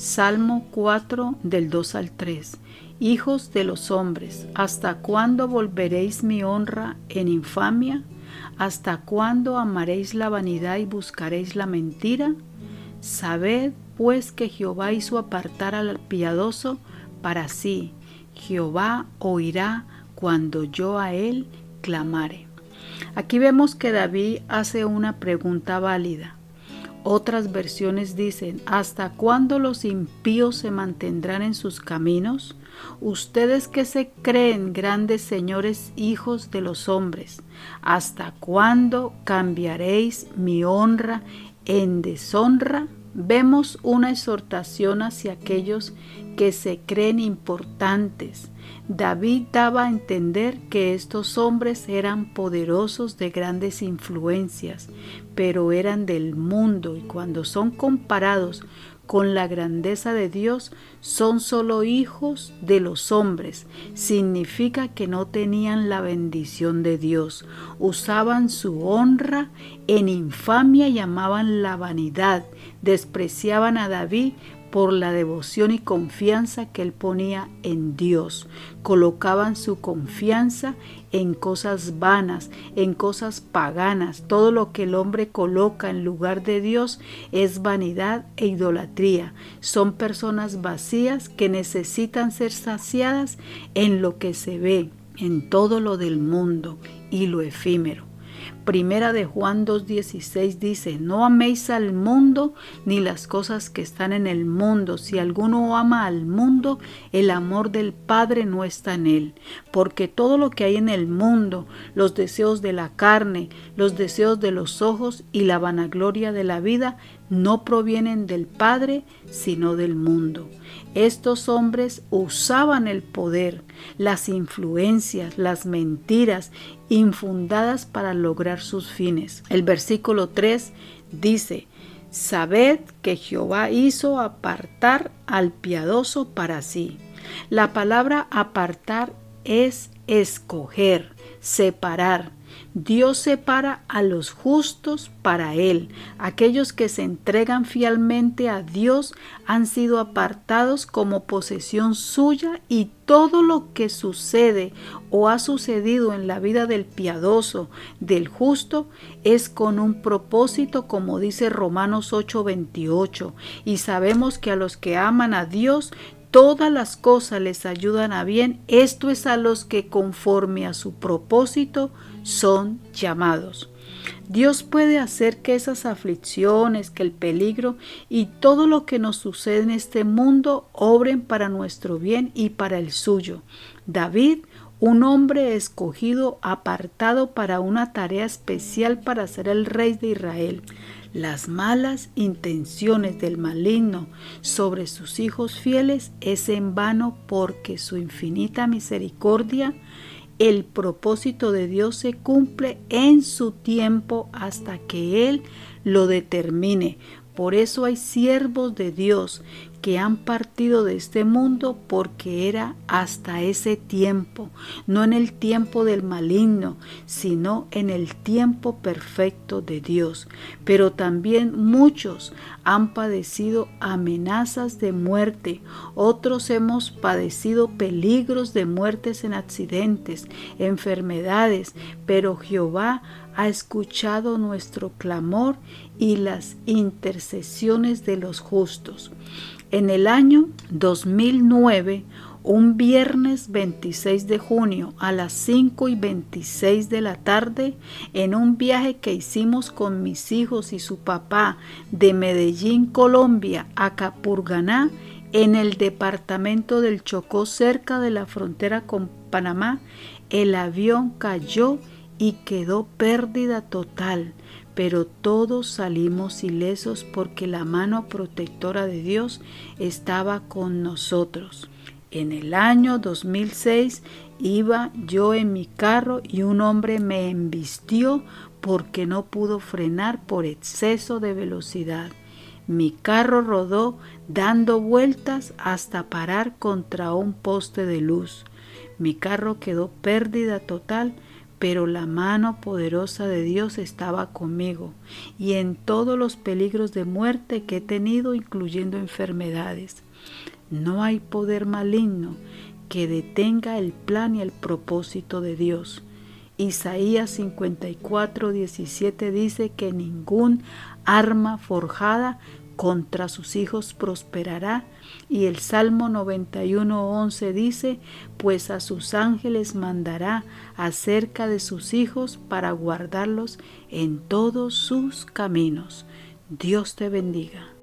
Salmo 4 del 2 al 3. Hijos de los hombres, ¿hasta cuándo volveréis mi honra en infamia? ¿Hasta cuándo amaréis la vanidad y buscaréis la mentira? Sabed pues que Jehová hizo apartar al piadoso para sí. Jehová oirá cuando yo a él clamare. Aquí vemos que David hace una pregunta válida. Otras versiones dicen, ¿hasta cuándo los impíos se mantendrán en sus caminos? Ustedes que se creen grandes señores hijos de los hombres, ¿hasta cuándo cambiaréis mi honra en deshonra? Vemos una exhortación hacia aquellos que se creen importantes. David daba a entender que estos hombres eran poderosos de grandes influencias, pero eran del mundo y cuando son comparados con la grandeza de Dios son solo hijos de los hombres. Significa que no tenían la bendición de Dios. Usaban su honra en infamia y amaban la vanidad. Despreciaban a David por la devoción y confianza que él ponía en Dios. Colocaban su confianza en cosas vanas, en cosas paganas. Todo lo que el hombre coloca en lugar de Dios es vanidad e idolatría. Son personas vacías que necesitan ser saciadas en lo que se ve, en todo lo del mundo y lo efímero. Primera de Juan 2.16 dice, no améis al mundo ni las cosas que están en el mundo. Si alguno ama al mundo, el amor del Padre no está en él. Porque todo lo que hay en el mundo, los deseos de la carne, los deseos de los ojos y la vanagloria de la vida, no provienen del Padre, sino del mundo. Estos hombres usaban el poder, las influencias, las mentiras infundadas para lograr sus fines. El versículo 3 dice, Sabed que Jehová hizo apartar al piadoso para sí. La palabra apartar es escoger, separar. Dios separa a los justos para Él. Aquellos que se entregan fielmente a Dios han sido apartados como posesión suya y todo lo que sucede o ha sucedido en la vida del piadoso, del justo, es con un propósito como dice Romanos 8:28. Y sabemos que a los que aman a Dios, todas las cosas les ayudan a bien, esto es a los que conforme a su propósito son llamados. Dios puede hacer que esas aflicciones, que el peligro y todo lo que nos sucede en este mundo obren para nuestro bien y para el suyo. David, un hombre escogido, apartado para una tarea especial para ser el rey de Israel. Las malas intenciones del maligno sobre sus hijos fieles es en vano porque su infinita misericordia el propósito de Dios se cumple en su tiempo hasta que Él lo determine. Por eso hay siervos de Dios que han partido de este mundo porque era hasta ese tiempo, no en el tiempo del maligno, sino en el tiempo perfecto de Dios. Pero también muchos han padecido amenazas de muerte, otros hemos padecido peligros de muertes en accidentes, enfermedades, pero Jehová ha escuchado nuestro clamor y las intercesiones de los justos. En el año 2009, un viernes 26 de junio a las 5 y 26 de la tarde, en un viaje que hicimos con mis hijos y su papá de Medellín, Colombia, a Capurganá, en el departamento del Chocó, cerca de la frontera con Panamá, el avión cayó y quedó pérdida total pero todos salimos ilesos porque la mano protectora de Dios estaba con nosotros. En el año 2006 iba yo en mi carro y un hombre me embistió porque no pudo frenar por exceso de velocidad. Mi carro rodó dando vueltas hasta parar contra un poste de luz. Mi carro quedó pérdida total pero la mano poderosa de Dios estaba conmigo y en todos los peligros de muerte que he tenido, incluyendo enfermedades. No hay poder maligno que detenga el plan y el propósito de Dios. Isaías 54, 17 dice que ningún arma forjada contra sus hijos prosperará. Y el Salmo 91.11 dice, pues a sus ángeles mandará acerca de sus hijos para guardarlos en todos sus caminos. Dios te bendiga.